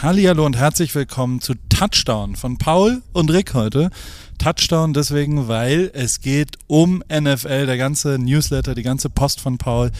Hallihallo und herzlich willkommen zu Touchdown von Paul und Rick heute. Touchdown deswegen, weil es geht um NFL. Der ganze Newsletter, die ganze Post von Paul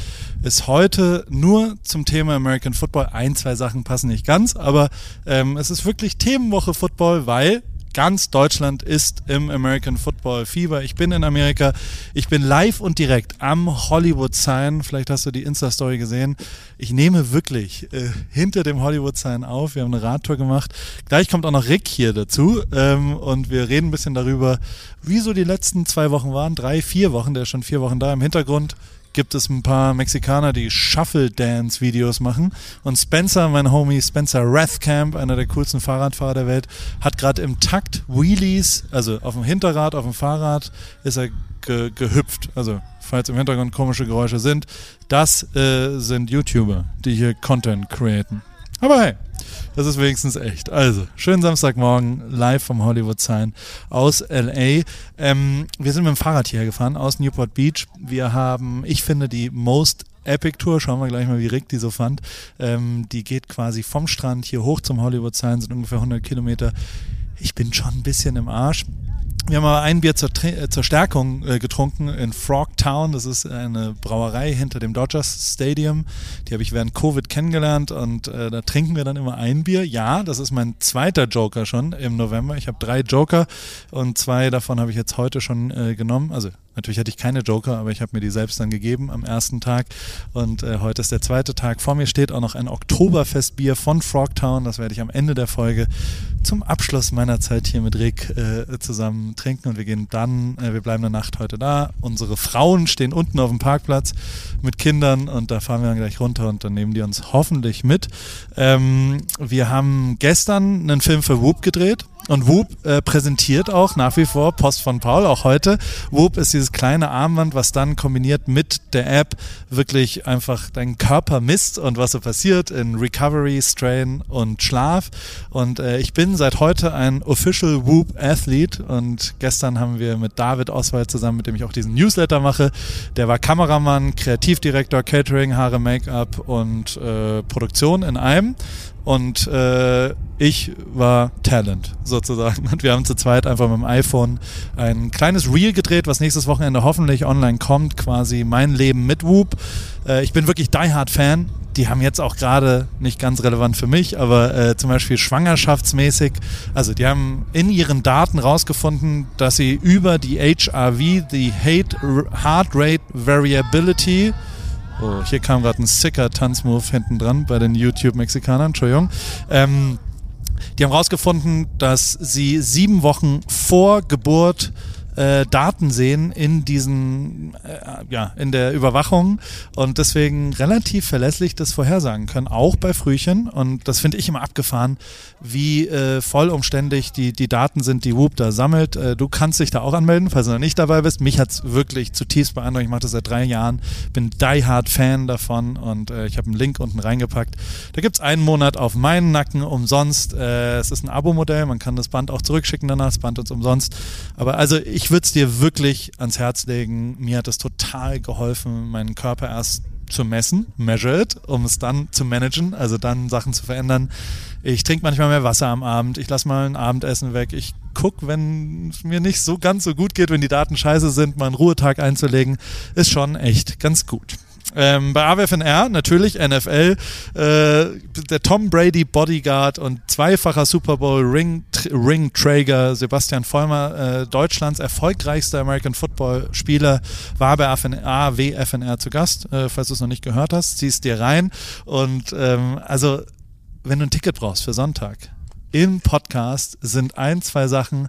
ist heute nur zum Thema American Football. Ein, zwei Sachen passen nicht ganz, aber ähm, es ist wirklich Themenwoche Football, weil Ganz Deutschland ist im American Football Fieber. Ich bin in Amerika. Ich bin live und direkt am Hollywood Sign. Vielleicht hast du die Insta-Story gesehen. Ich nehme wirklich äh, hinter dem Hollywood Sign auf. Wir haben eine Radtour gemacht. Gleich kommt auch noch Rick hier dazu. Ähm, und wir reden ein bisschen darüber, wie so die letzten zwei Wochen waren. Drei, vier Wochen. Der ist schon vier Wochen da im Hintergrund gibt es ein paar Mexikaner, die Shuffle Dance Videos machen. Und Spencer, mein Homie Spencer Rathcamp, einer der coolsten Fahrradfahrer der Welt, hat gerade im Takt Wheelies, also auf dem Hinterrad, auf dem Fahrrad, ist er ge gehüpft. Also, falls im Hintergrund komische Geräusche sind, das äh, sind YouTuber, die hier Content createn. Aber hey, das ist wenigstens echt. Also, schönen Samstagmorgen live vom Hollywood Sign aus LA. Ähm, wir sind mit dem Fahrrad hierher gefahren aus Newport Beach. Wir haben, ich finde, die most Epic Tour. Schauen wir gleich mal, wie Rick die so fand. Ähm, die geht quasi vom Strand hier hoch zum Hollywood Sign, sind ungefähr 100 Kilometer. Ich bin schon ein bisschen im Arsch. Wir haben aber ein Bier zur, äh, zur Stärkung äh, getrunken in Frogtown. Das ist eine Brauerei hinter dem Dodgers Stadium. Die habe ich während Covid kennengelernt und äh, da trinken wir dann immer ein Bier. Ja, das ist mein zweiter Joker schon im November. Ich habe drei Joker und zwei davon habe ich jetzt heute schon äh, genommen. Also Natürlich hatte ich keine Joker, aber ich habe mir die selbst dann gegeben am ersten Tag. Und äh, heute ist der zweite Tag. Vor mir steht auch noch ein Oktoberfestbier von Frogtown. Das werde ich am Ende der Folge zum Abschluss meiner Zeit hier mit Rick äh, zusammen trinken. Und wir gehen dann, äh, wir bleiben eine Nacht heute da. Unsere Frauen stehen unten auf dem Parkplatz mit Kindern und da fahren wir dann gleich runter und dann nehmen die uns hoffentlich mit. Ähm, wir haben gestern einen Film für Whoop gedreht. Und Whoop äh, präsentiert auch nach wie vor Post von Paul, auch heute. Whoop ist dieses kleine Armband, was dann kombiniert mit der App wirklich einfach deinen Körper misst und was so passiert in Recovery, Strain und Schlaf. Und äh, ich bin seit heute ein Official Whoop Athlete und gestern haben wir mit David Oswald zusammen, mit dem ich auch diesen Newsletter mache, der war Kameramann, Kreativdirektor, Catering, Haare, Make-up und äh, Produktion in einem und äh, ich war Talent sozusagen. Und wir haben zu zweit einfach mit dem iPhone ein kleines Reel gedreht, was nächstes Wochenende hoffentlich online kommt, quasi mein Leben mit Whoop. Äh, ich bin wirklich Die Hard Fan. Die haben jetzt auch gerade nicht ganz relevant für mich, aber äh, zum Beispiel schwangerschaftsmäßig, also die haben in ihren Daten rausgefunden, dass sie über die HRV, die Hate Heart Rate Variability, Oh, hier kam gerade ein sicker Tanzmove hinten dran bei den YouTube-Mexikanern, Entschuldigung. Ähm, die haben rausgefunden, dass sie sieben Wochen vor Geburt äh, Daten sehen in diesen, äh, ja, in der Überwachung und deswegen relativ verlässlich das vorhersagen können, auch bei Frühchen. Und das finde ich immer abgefahren, wie äh, vollumständlich die, die Daten sind, die Whoop da sammelt. Äh, du kannst dich da auch anmelden, falls du noch nicht dabei bist. Mich hat's wirklich zutiefst beeindruckt. Ich mache das seit drei Jahren, bin die Hard Fan davon und äh, ich habe einen Link unten reingepackt. Da gibt's einen Monat auf meinen Nacken umsonst. Äh, es ist ein Abo-Modell, man kann das Band auch zurückschicken danach, das Band ist umsonst. Aber also ich ich würde es dir wirklich ans Herz legen. Mir hat es total geholfen, meinen Körper erst zu messen, measure it, um es dann zu managen, also dann Sachen zu verändern. Ich trinke manchmal mehr Wasser am Abend, ich lasse mal ein Abendessen weg, ich gucke, wenn es mir nicht so ganz so gut geht, wenn die Daten scheiße sind, mal einen Ruhetag einzulegen, ist schon echt ganz gut. Ähm, bei AWFNR natürlich NFL, äh, der Tom Brady Bodyguard und zweifacher Super Bowl Ring, Ring Trager Sebastian Vollmer, äh, Deutschlands erfolgreichster American Football Spieler, war bei AWFNR zu Gast. Äh, falls du es noch nicht gehört hast, ziehst dir rein. Und ähm, also, wenn du ein Ticket brauchst für Sonntag, im Podcast sind ein, zwei Sachen,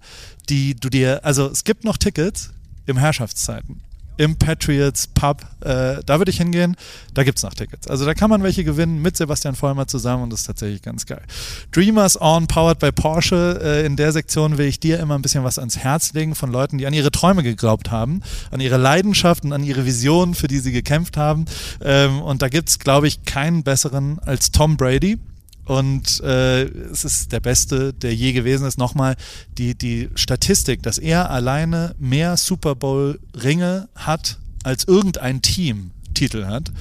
die du dir, also es gibt noch Tickets im Herrschaftszeiten im Patriots Pub. Äh, da würde ich hingehen. Da gibt es noch Tickets. Also da kann man welche gewinnen mit Sebastian Vollmer zusammen und das ist tatsächlich ganz geil. Dreamers On, powered by Porsche. Äh, in der Sektion will ich dir immer ein bisschen was ans Herz legen von Leuten, die an ihre Träume geglaubt haben, an ihre Leidenschaften, an ihre Visionen, für die sie gekämpft haben. Ähm, und da gibt es, glaube ich, keinen besseren als Tom Brady und äh, es ist der Beste, der je gewesen ist. Nochmal die, die Statistik, dass er alleine mehr Super Bowl-Ringe hat als irgendein Team Titel hat,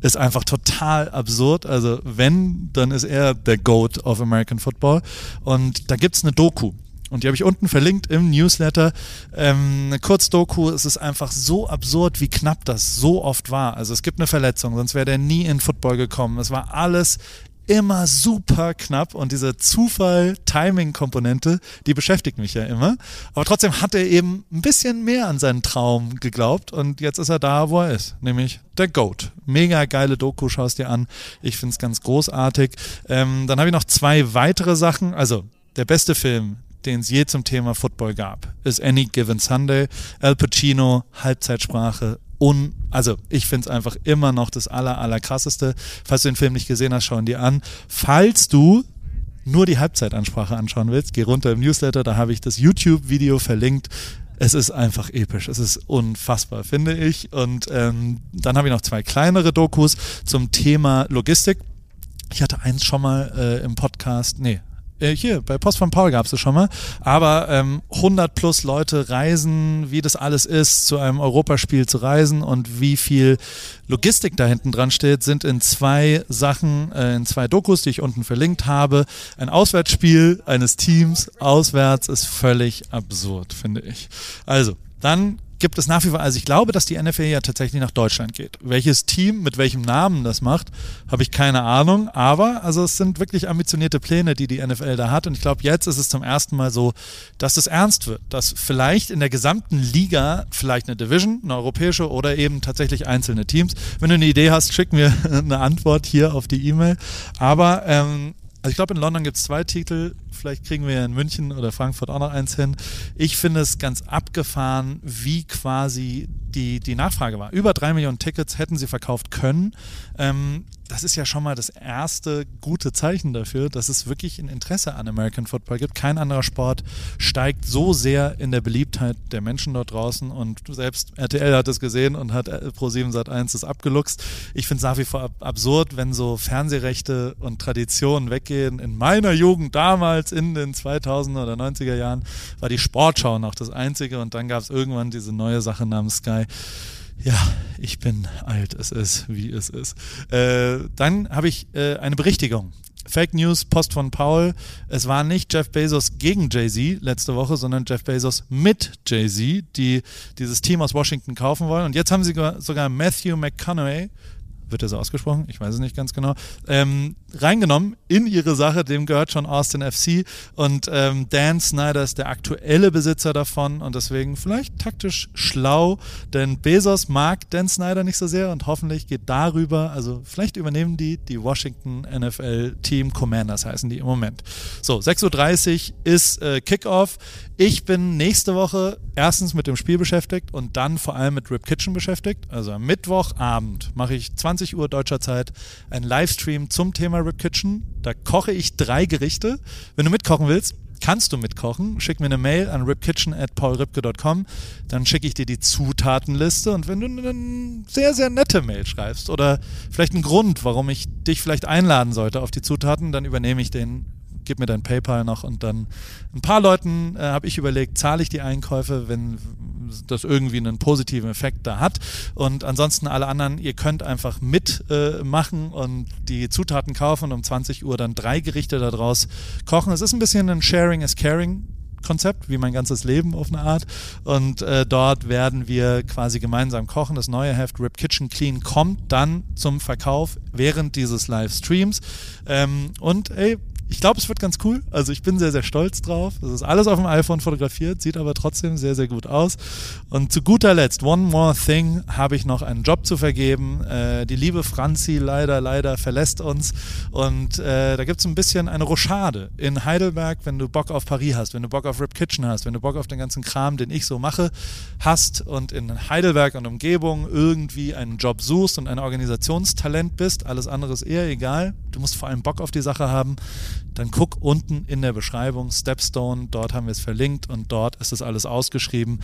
ist einfach total absurd. Also wenn, dann ist er der GOAT of American Football. Und da gibt's eine Doku. Und die habe ich unten verlinkt im Newsletter. Ähm, eine Kurzdoku, es ist einfach so absurd, wie knapp das so oft war. Also es gibt eine Verletzung, sonst wäre der nie in Football gekommen. Es war alles immer super knapp und diese Zufall-Timing-Komponente, die beschäftigt mich ja immer. Aber trotzdem hat er eben ein bisschen mehr an seinen Traum geglaubt und jetzt ist er da, wo er ist, nämlich der Goat. Mega geile Doku, schaust dir an. Ich finde es ganz großartig. Ähm, dann habe ich noch zwei weitere Sachen. Also der beste Film, den es je zum Thema Football gab, ist Any Given Sunday. Al Pacino, Halbzeitsprache, un, also ich finde es einfach immer noch das aller, aller krasseste. Falls du den Film nicht gesehen hast, schau ihn dir an. Falls du nur die Halbzeitansprache anschauen willst, geh runter im Newsletter, da habe ich das YouTube-Video verlinkt. Es ist einfach episch, es ist unfassbar, finde ich. Und ähm, dann habe ich noch zwei kleinere Dokus zum Thema Logistik. Ich hatte eins schon mal äh, im Podcast, nee, äh, hier, bei Post von Paul gab es das schon mal, aber ähm, 100 plus Leute reisen, wie das alles ist, zu einem Europaspiel zu reisen und wie viel Logistik da hinten dran steht, sind in zwei Sachen, äh, in zwei Dokus, die ich unten verlinkt habe. Ein Auswärtsspiel eines Teams auswärts ist völlig absurd, finde ich. Also, dann gibt es nach wie vor, also ich glaube, dass die NFL ja tatsächlich nach Deutschland geht. Welches Team mit welchem Namen das macht, habe ich keine Ahnung. Aber also es sind wirklich ambitionierte Pläne, die die NFL da hat. Und ich glaube, jetzt ist es zum ersten Mal so, dass es ernst wird, dass vielleicht in der gesamten Liga vielleicht eine Division, eine europäische oder eben tatsächlich einzelne Teams. Wenn du eine Idee hast, schick mir eine Antwort hier auf die E-Mail. Aber ähm, also ich glaube, in London gibt es zwei Titel. Vielleicht kriegen wir in München oder Frankfurt auch noch eins hin. Ich finde es ganz abgefahren, wie quasi die, die Nachfrage war. Über drei Millionen Tickets hätten sie verkauft können. Ähm, das ist ja schon mal das erste gute Zeichen dafür, dass es wirklich ein Interesse an American Football gibt. Kein anderer Sport steigt so sehr in der Beliebtheit der Menschen dort draußen und selbst RTL hat es gesehen und hat Pro7 Sat1 das abgeluchst. Ich finde es nach wie vor absurd, wenn so Fernsehrechte und Traditionen weggehen. In meiner Jugend damals in den 2000er oder 90er Jahren war die Sportschau noch das einzige und dann gab es irgendwann diese neue Sache namens Sky. Ja, ich bin alt, es ist, wie es ist. Äh, dann habe ich äh, eine Berichtigung. Fake News, Post von Paul. Es war nicht Jeff Bezos gegen Jay-Z letzte Woche, sondern Jeff Bezos mit Jay-Z, die dieses Team aus Washington kaufen wollen. Und jetzt haben sie sogar Matthew McConaughey, wird er so ausgesprochen? Ich weiß es nicht ganz genau. Ähm, reingenommen in ihre Sache, dem gehört schon Austin FC und ähm, Dan Snyder ist der aktuelle Besitzer davon und deswegen vielleicht taktisch schlau, denn Bezos mag Dan Snyder nicht so sehr und hoffentlich geht darüber, also vielleicht übernehmen die die Washington NFL Team Commanders heißen die im Moment. So, 6.30 Uhr ist äh, Kickoff. Ich bin nächste Woche erstens mit dem Spiel beschäftigt und dann vor allem mit Rip Kitchen beschäftigt. Also am Mittwochabend mache ich 20 Uhr deutscher Zeit einen Livestream zum Thema Rip Kitchen. Da koche ich drei Gerichte. Wenn du mitkochen willst, kannst du mitkochen. Schick mir eine Mail an ripkitchen at paulripke.com. Dann schicke ich dir die Zutatenliste. Und wenn du eine sehr, sehr nette Mail schreibst oder vielleicht einen Grund, warum ich dich vielleicht einladen sollte auf die Zutaten, dann übernehme ich den gib mir dein PayPal noch und dann ein paar Leuten äh, habe ich überlegt, zahle ich die Einkäufe, wenn das irgendwie einen positiven Effekt da hat. Und ansonsten alle anderen, ihr könnt einfach mitmachen äh, und die Zutaten kaufen und um 20 Uhr dann drei Gerichte daraus kochen. Es ist ein bisschen ein Sharing is Caring Konzept, wie mein ganzes Leben auf eine Art. Und äh, dort werden wir quasi gemeinsam kochen. Das neue Heft Rip Kitchen Clean kommt dann zum Verkauf während dieses Livestreams. Ähm, und ey, ich glaube, es wird ganz cool. Also ich bin sehr, sehr stolz drauf. Es ist alles auf dem iPhone fotografiert, sieht aber trotzdem sehr, sehr gut aus. Und zu guter Letzt, One More Thing, habe ich noch einen Job zu vergeben. Äh, die liebe Franzi leider, leider verlässt uns. Und äh, da gibt es ein bisschen eine Rochade in Heidelberg, wenn du Bock auf Paris hast, wenn du Bock auf Rip Kitchen hast, wenn du Bock auf den ganzen Kram, den ich so mache, hast und in Heidelberg und Umgebung irgendwie einen Job suchst und ein Organisationstalent bist. Alles andere ist eher egal. Du musst vor allem Bock auf die Sache haben dann guck unten in der Beschreibung Stepstone, dort haben wir es verlinkt und dort ist es alles ausgeschrieben.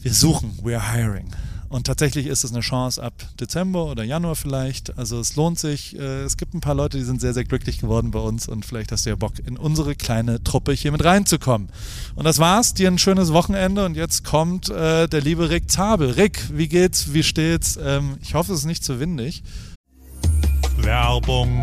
Wir suchen, we're hiring. Und tatsächlich ist es eine Chance ab Dezember oder Januar vielleicht. Also es lohnt sich. Äh, es gibt ein paar Leute, die sind sehr, sehr glücklich geworden bei uns und vielleicht hast du ja Bock, in unsere kleine Truppe hier mit reinzukommen. Und das war's. Dir ein schönes Wochenende und jetzt kommt äh, der liebe Rick Zabel. Rick, wie geht's? Wie steht's? Ähm, ich hoffe, es ist nicht zu windig. Werbung.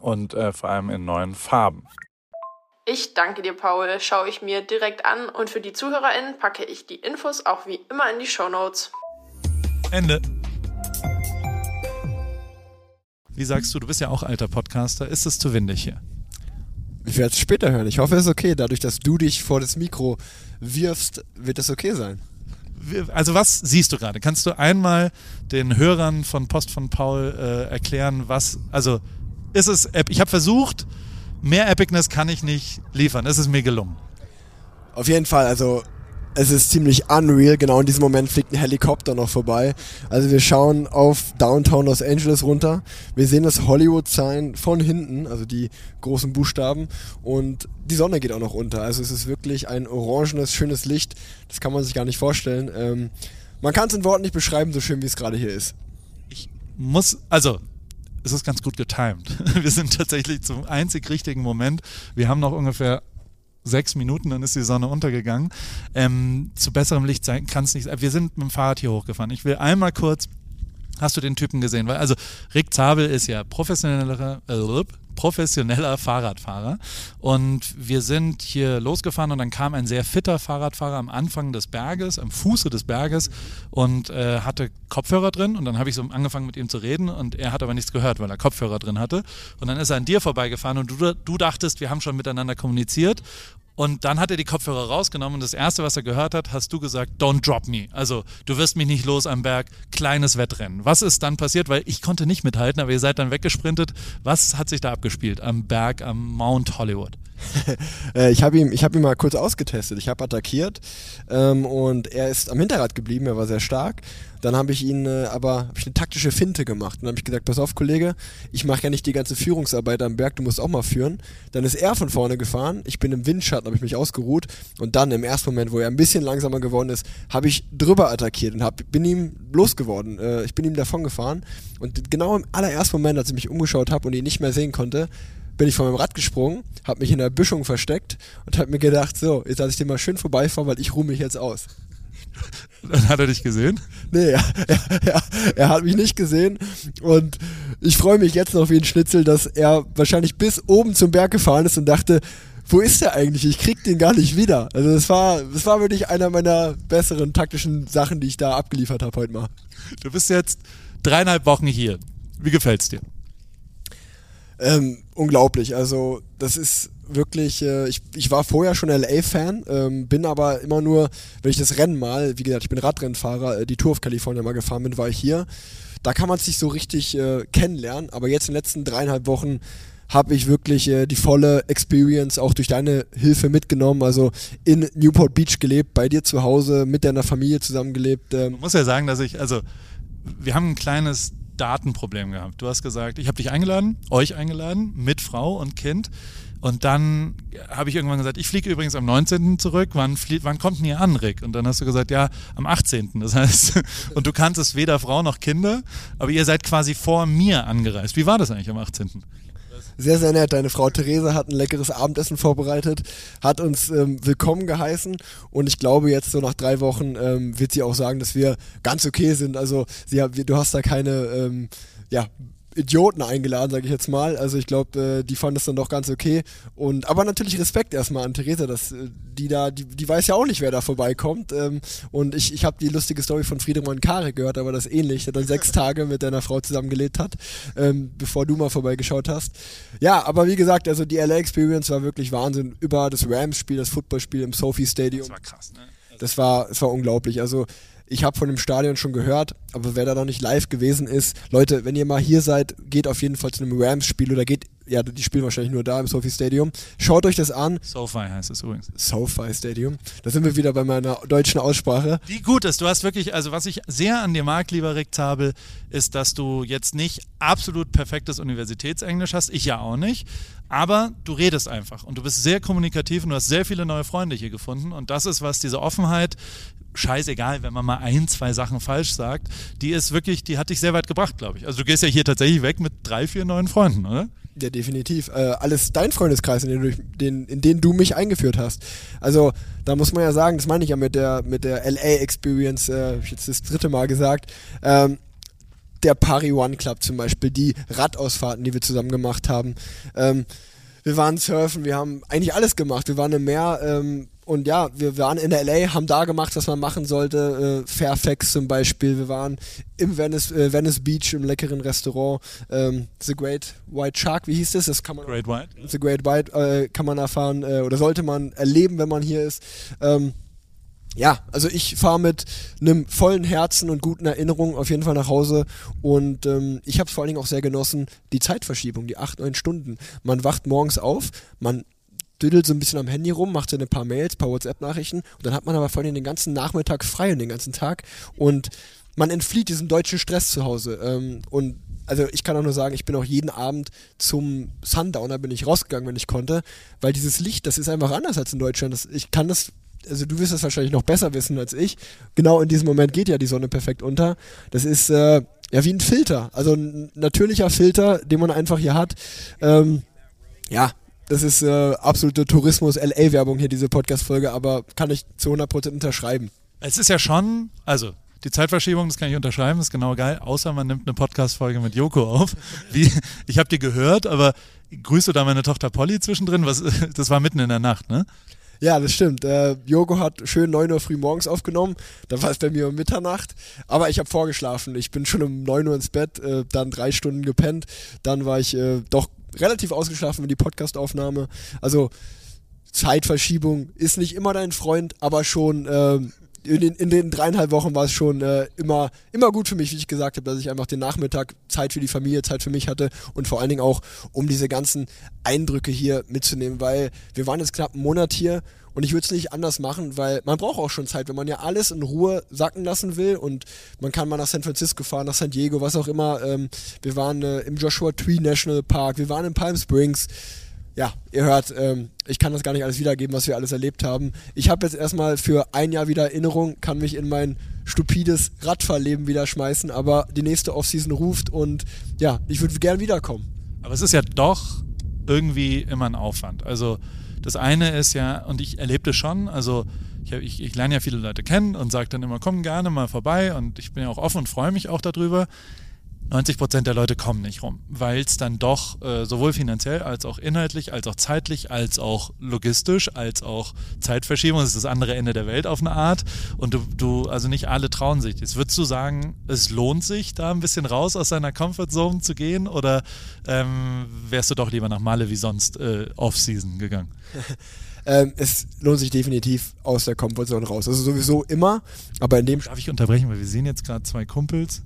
und äh, vor allem in neuen Farben. Ich danke dir, Paul. Schaue ich mir direkt an und für die ZuhörerInnen packe ich die Infos auch wie immer in die Show Notes. Ende. Wie sagst du, du bist ja auch alter Podcaster. Ist es zu windig hier? Ich werde es später hören. Ich hoffe, es ist okay. Dadurch, dass du dich vor das Mikro wirfst, wird es okay sein. Also was siehst du gerade? Kannst du einmal den Hörern von Post von Paul äh, erklären, was, also ist es, ich habe versucht, mehr Epicness kann ich nicht liefern. Es ist mir gelungen. Auf jeden Fall, also es ist ziemlich unreal. Genau in diesem Moment fliegt ein Helikopter noch vorbei. Also wir schauen auf Downtown Los Angeles runter. Wir sehen das Hollywood-Sign von hinten, also die großen Buchstaben. Und die Sonne geht auch noch unter. Also es ist wirklich ein orangenes, schönes Licht. Das kann man sich gar nicht vorstellen. Ähm, man kann es in Worten nicht beschreiben, so schön wie es gerade hier ist. Ich muss, also es ist ganz gut getimed. Wir sind tatsächlich zum einzig richtigen Moment. Wir haben noch ungefähr sechs Minuten, dann ist die Sonne untergegangen. Ähm, zu besserem Licht sein kann es nicht. Wir sind mit dem Fahrrad hier hochgefahren. Ich will einmal kurz Hast du den Typen gesehen? Also Rick Zabel ist ja professioneller, äh, professioneller Fahrradfahrer. Und wir sind hier losgefahren und dann kam ein sehr fitter Fahrradfahrer am Anfang des Berges, am Fuße des Berges und äh, hatte Kopfhörer drin. Und dann habe ich so angefangen mit ihm zu reden und er hat aber nichts gehört, weil er Kopfhörer drin hatte. Und dann ist er an dir vorbeigefahren und du, du dachtest, wir haben schon miteinander kommuniziert und dann hat er die Kopfhörer rausgenommen und das Erste, was er gehört hat, hast du gesagt, don't drop me. Also du wirst mich nicht los am Berg, kleines Wettrennen. Was ist dann passiert? Weil ich konnte nicht mithalten, aber ihr seid dann weggesprintet. Was hat sich da abgespielt am Berg, am Mount Hollywood? Äh, ich habe ihn, hab ihn mal kurz ausgetestet. Ich habe attackiert ähm, und er ist am Hinterrad geblieben. Er war sehr stark. Dann habe ich ihn äh, aber ich eine taktische Finte gemacht. Dann habe ich gesagt, pass auf, Kollege, ich mache ja nicht die ganze Führungsarbeit am Berg, du musst auch mal führen. Dann ist er von vorne gefahren. Ich bin im Windschatten, habe ich mich ausgeruht. Und dann im ersten Moment, wo er ein bisschen langsamer geworden ist, habe ich drüber attackiert und hab, bin ihm losgeworden. Äh, ich bin ihm davon gefahren. Und genau im allerersten Moment, als ich mich umgeschaut habe und ihn nicht mehr sehen konnte, bin ich von meinem Rad gesprungen, habe mich in der Büschung versteckt und habe mir gedacht, so, jetzt lasse ich den mal schön vorbeifahre, weil ich ruhe mich jetzt aus. Dann hat er dich gesehen? Nee, er, er, er, hat mich nicht gesehen und ich freue mich jetzt noch wie ein Schnitzel, dass er wahrscheinlich bis oben zum Berg gefahren ist und dachte, wo ist der eigentlich? Ich krieg den gar nicht wieder. Also das war, das war wirklich einer meiner besseren taktischen Sachen, die ich da abgeliefert habe heute mal. Du bist jetzt dreieinhalb Wochen hier. Wie gefällt's dir? Ähm, unglaublich. Also das ist wirklich, äh, ich, ich war vorher schon LA-Fan, ähm, bin aber immer nur, wenn ich das Rennen mal, wie gesagt, ich bin Radrennfahrer, äh, die Tour of California mal gefahren bin, war ich hier. Da kann man sich so richtig äh, kennenlernen, aber jetzt in den letzten dreieinhalb Wochen habe ich wirklich äh, die volle Experience auch durch deine Hilfe mitgenommen. Also in Newport Beach gelebt, bei dir zu Hause, mit deiner Familie zusammengelebt. Ähm. Man muss ja sagen, dass ich, also wir haben ein kleines Datenproblem gehabt. Du hast gesagt, ich habe dich eingeladen, euch eingeladen, mit Frau und Kind. Und dann habe ich irgendwann gesagt, ich fliege übrigens am 19. zurück. Wann, wann kommt denn ihr an, Rick? Und dann hast du gesagt, ja, am 18. Das heißt, und du kanntest weder Frau noch Kinder, aber ihr seid quasi vor mir angereist. Wie war das eigentlich am 18.? Sehr, sehr nett. Deine Frau Therese hat ein leckeres Abendessen vorbereitet, hat uns ähm, willkommen geheißen und ich glaube, jetzt so nach drei Wochen ähm, wird sie auch sagen, dass wir ganz okay sind. Also sie, du hast da keine ähm, ja, Idioten eingeladen, sage ich jetzt mal. Also ich glaube, äh, die fanden es dann doch ganz okay. Und aber natürlich Respekt erstmal an Theresa, dass äh, die da, die, die weiß ja auch nicht, wer da vorbeikommt. Ähm, und ich, ich habe die lustige Story von Friedemann Kare gehört, aber das ähnlich, der dann sechs Tage mit deiner Frau zusammengelebt hat, ähm, bevor du mal vorbeigeschaut hast. Ja, aber wie gesagt, also die LA Experience war wirklich Wahnsinn. Über das Rams-Spiel, das Footballspiel im Sophie Stadium. Das war krass, ne? Das war, das war unglaublich. Also ich habe von dem Stadion schon gehört, aber wer da noch nicht live gewesen ist, Leute, wenn ihr mal hier seid, geht auf jeden Fall zu einem Rams-Spiel oder geht, ja, die spielen wahrscheinlich nur da im Sophie Stadium. Schaut euch das an. SoFi heißt es übrigens. SoFi Stadium. Da sind wir wieder bei meiner deutschen Aussprache. Die gut ist. Du hast wirklich, also was ich sehr an dir mag, lieber Rick Zabel, ist, dass du jetzt nicht absolut perfektes Universitätsenglisch hast. Ich ja auch nicht. Aber du redest einfach und du bist sehr kommunikativ und du hast sehr viele neue Freunde hier gefunden. Und das ist, was diese Offenheit, scheißegal, wenn man mal ein, zwei Sachen falsch sagt, die ist wirklich, die hat dich sehr weit gebracht, glaube ich. Also du gehst ja hier tatsächlich weg mit drei, vier neuen Freunden, oder? Ja, definitiv. Äh, alles dein Freundeskreis, in den, du, den, in den du mich eingeführt hast. Also da muss man ja sagen, das meine ich ja mit der, mit der LA-Experience, äh, jetzt das dritte Mal gesagt. Ähm, der Pari One Club zum Beispiel, die Radausfahrten, die wir zusammen gemacht haben. Ähm, wir waren surfen, wir haben eigentlich alles gemacht. Wir waren im Meer ähm, und ja, wir waren in LA, haben da gemacht, was man machen sollte. Äh, Fairfax zum Beispiel. Wir waren im Venice, äh, Venice Beach im leckeren Restaurant. Ähm, The Great White Shark, wie hieß das? Das kann man. Great White. The Great White äh, kann man erfahren äh, oder sollte man erleben, wenn man hier ist. Ähm, ja, also ich fahre mit einem vollen Herzen und guten Erinnerungen auf jeden Fall nach Hause. Und ähm, ich habe es vor allen Dingen auch sehr genossen, die Zeitverschiebung, die acht, neun Stunden. Man wacht morgens auf, man düdelt so ein bisschen am Handy rum, macht so ein paar Mails, ein paar WhatsApp-Nachrichten. Und dann hat man aber vor allem den ganzen Nachmittag frei und den ganzen Tag. Und man entflieht diesem deutschen Stress zu Hause. Ähm, und also ich kann auch nur sagen, ich bin auch jeden Abend zum Sundowner bin ich rausgegangen, wenn ich konnte, weil dieses Licht, das ist einfach anders als in Deutschland. Das, ich kann das also du wirst das wahrscheinlich noch besser wissen als ich. Genau in diesem Moment geht ja die Sonne perfekt unter. Das ist äh, ja wie ein Filter, also ein natürlicher Filter, den man einfach hier hat. Ähm, ja, das ist äh, absolute Tourismus-LA-Werbung hier, diese Podcast-Folge, aber kann ich zu 100% unterschreiben. Es ist ja schon, also die Zeitverschiebung, das kann ich unterschreiben, ist genau geil, außer man nimmt eine Podcast-Folge mit Joko auf. Wie, ich habe die gehört, aber grüßt du da meine Tochter Polly zwischendrin? Was, das war mitten in der Nacht, ne? Ja, das stimmt. Äh, Jogo hat schön 9 Uhr früh morgens aufgenommen. Da war es bei mir um Mitternacht. Aber ich habe vorgeschlafen. Ich bin schon um 9 Uhr ins Bett, äh, dann drei Stunden gepennt. Dann war ich äh, doch relativ ausgeschlafen mit die Podcastaufnahme. Also Zeitverschiebung ist nicht immer dein Freund, aber schon ähm, in den, in den dreieinhalb Wochen war es schon äh, immer, immer gut für mich, wie ich gesagt habe, dass ich einfach den Nachmittag Zeit für die Familie, Zeit für mich hatte und vor allen Dingen auch, um diese ganzen Eindrücke hier mitzunehmen, weil wir waren jetzt knapp einen Monat hier und ich würde es nicht anders machen, weil man braucht auch schon Zeit, wenn man ja alles in Ruhe sacken lassen will und man kann mal nach San Francisco fahren, nach San Diego, was auch immer. Ähm, wir waren äh, im Joshua Tree National Park, wir waren in Palm Springs ja, ihr hört, ähm, ich kann das gar nicht alles wiedergeben, was wir alles erlebt haben. Ich habe jetzt erstmal für ein Jahr wieder Erinnerung, kann mich in mein stupides Radfahrleben wieder schmeißen, aber die nächste Offseason ruft und ja, ich würde gerne wiederkommen. Aber es ist ja doch irgendwie immer ein Aufwand. Also das eine ist ja, und ich erlebe das schon, also ich, ich, ich lerne ja viele Leute kennen und sage dann immer, komm gerne mal vorbei und ich bin ja auch offen und freue mich auch darüber. 90 Prozent der Leute kommen nicht rum, weil es dann doch äh, sowohl finanziell als auch inhaltlich, als auch zeitlich, als auch logistisch, als auch Zeitverschiebung, das ist das andere Ende der Welt auf eine Art. Und du, du also nicht alle trauen sich. Jetzt würdest du sagen, es lohnt sich, da ein bisschen raus aus seiner Comfortzone zu gehen oder ähm, wärst du doch lieber nach Male wie sonst äh, Off-Season gegangen? ähm, es lohnt sich definitiv aus der Comfortzone raus. Also sowieso immer, aber in dem... Darf ich unterbrechen, weil wir sehen jetzt gerade zwei Kumpels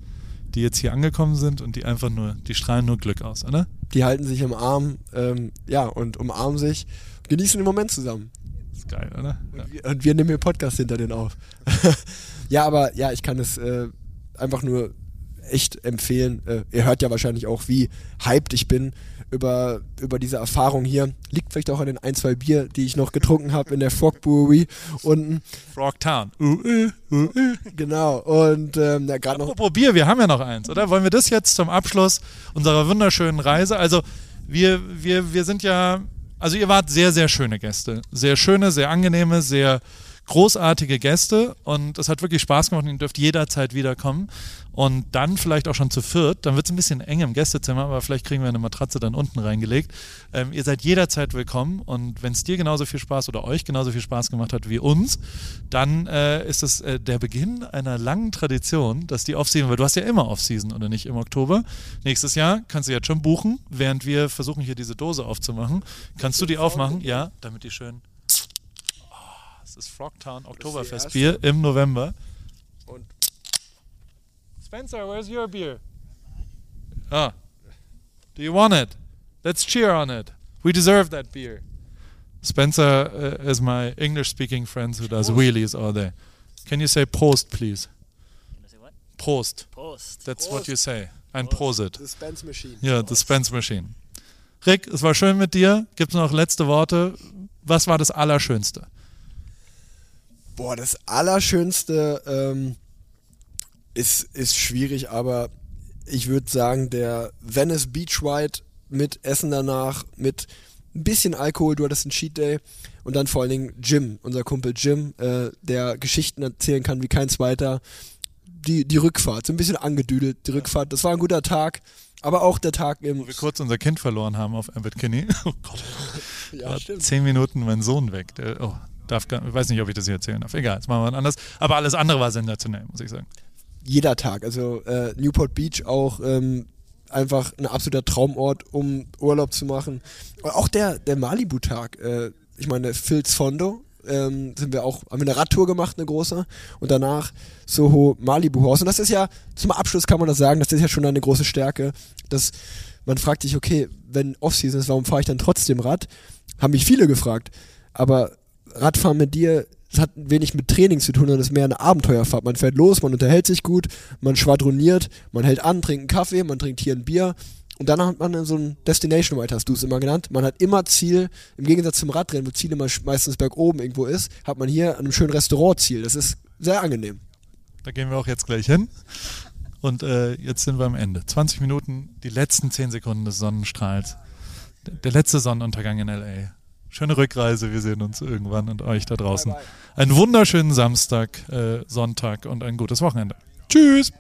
die jetzt hier angekommen sind und die einfach nur, die strahlen nur Glück aus, oder? Die halten sich im Arm, ähm, ja, und umarmen sich, genießen den Moment zusammen. Das ist geil, oder? Ja. Und, wir, und, wir, nehmen hier Podcast hinter denen auf. ja, aber ja, ich kann es äh, einfach nur echt empfehlen. Äh, ihr hört ja wahrscheinlich auch, wie hyped ich bin über, über diese Erfahrung hier. Liegt vielleicht auch an den ein, zwei Bier, die ich noch getrunken habe in der Frog Brewery unten. Frogtown. Uh, uh, uh, uh. Genau. Und ähm, ja, gerade noch. Apropos Bier, wir haben ja noch eins, oder? Wollen wir das jetzt zum Abschluss unserer wunderschönen Reise? Also, wir, wir, wir sind ja. Also, ihr wart sehr, sehr schöne Gäste. Sehr schöne, sehr angenehme, sehr großartige Gäste und es hat wirklich Spaß gemacht und ihr dürft jederzeit wiederkommen und dann vielleicht auch schon zu viert. Dann wird es ein bisschen eng im Gästezimmer, aber vielleicht kriegen wir eine Matratze dann unten reingelegt. Ähm, ihr seid jederzeit willkommen und wenn es dir genauso viel Spaß oder euch genauso viel Spaß gemacht hat wie uns, dann äh, ist es äh, der Beginn einer langen Tradition, dass die Offseason, weil du hast ja immer Offseason oder nicht im Oktober. Nächstes Jahr kannst du jetzt schon buchen, während wir versuchen hier diese Dose aufzumachen. Kannst du die aufmachen? Ja, damit die schön ist Frogtown Oktoberfestbier im November. Und Spencer, where's your beer? Ah. Do you want it? Let's cheer on it. We deserve that beer. Spencer uh, is my English speaking friend who does wheelies all day. Can you say post, please? Can I say what? Post. Post. That's Prost. what you say. Ein Prosit. The Spence Machine. Ja, the Spence Machine. Rick, es war schön mit dir. Gibt es noch letzte Worte? Was war das Allerschönste? Boah, das Allerschönste ähm, ist, ist schwierig, aber ich würde sagen, der Venice Beach Ride mit Essen danach, mit ein bisschen Alkohol, du hattest einen Cheat Day und dann vor allen Dingen Jim, unser Kumpel Jim, äh, der Geschichten erzählen kann wie kein zweiter. Die, die Rückfahrt, so ein bisschen angedüdelt, die Rückfahrt, das war ein guter Tag, aber auch der Tag im. Wo wir kurz unser Kind verloren haben auf Abbott Kinney. Oh Gott. ja, stimmt. Zehn Minuten mein Sohn weg. Der, oh, Darf, ich weiß nicht, ob ich das hier erzählen darf. Egal, jetzt machen wir was anderes. Aber alles andere war sensationell, muss ich sagen. Jeder Tag. Also äh, Newport Beach auch ähm, einfach ein absoluter Traumort, um Urlaub zu machen. auch der, der Malibu-Tag. Äh, ich meine, Phil's Fondo. Ähm, sind wir auch, haben wir eine Radtour gemacht, eine große, und danach Soho Malibu Haus. Und das ist ja, zum Abschluss kann man das sagen, das ist ja schon eine große Stärke, dass man fragt sich, okay, wenn Offseason ist, warum fahre ich dann trotzdem Rad? Haben mich viele gefragt. Aber Radfahren mit dir, das hat wenig mit Training zu tun, sondern es ist mehr eine Abenteuerfahrt. Man fährt los, man unterhält sich gut, man schwadroniert, man hält an, trinkt einen Kaffee, man trinkt hier ein Bier. Und dann hat man so ein Destination Ride, hast du es immer genannt. Man hat immer Ziel, im Gegensatz zum Radrennen, wo Ziel immer meistens bergoben irgendwo ist, hat man hier an einem schönen Restaurant Ziel. Das ist sehr angenehm. Da gehen wir auch jetzt gleich hin. Und äh, jetzt sind wir am Ende. 20 Minuten, die letzten 10 Sekunden des Sonnenstrahls. Der letzte Sonnenuntergang in LA. Schöne Rückreise. Wir sehen uns irgendwann und euch da draußen. Einen wunderschönen Samstag, äh, Sonntag und ein gutes Wochenende. Tschüss.